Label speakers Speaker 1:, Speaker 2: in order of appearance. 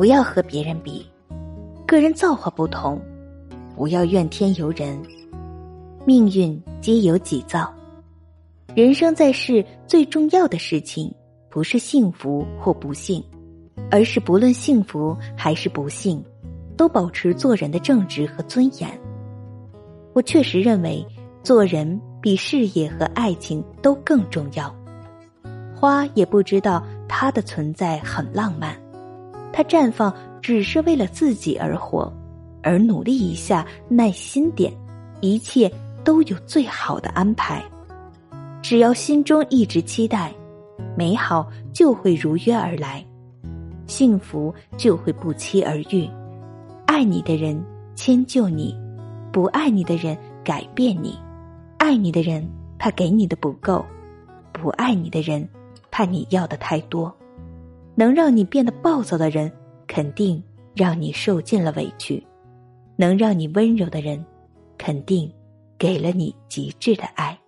Speaker 1: 不要和别人比，个人造化不同，不要怨天尤人，命运皆由己造。人生在世，最重要的事情不是幸福或不幸，而是不论幸福还是不幸，都保持做人的正直和尊严。我确实认为，做人比事业和爱情都更重要。花也不知道它的存在很浪漫，它绽放只是为了自己而活，而努力一下，耐心点，一切都有最好的安排。只要心中一直期待，美好就会如约而来，幸福就会不期而遇。爱你的人迁就你，不爱你的人改变你。爱你的人怕给你的不够，不爱你的人。怕你要的太多，能让你变得暴躁的人，肯定让你受尽了委屈；能让你温柔的人，肯定给了你极致的爱。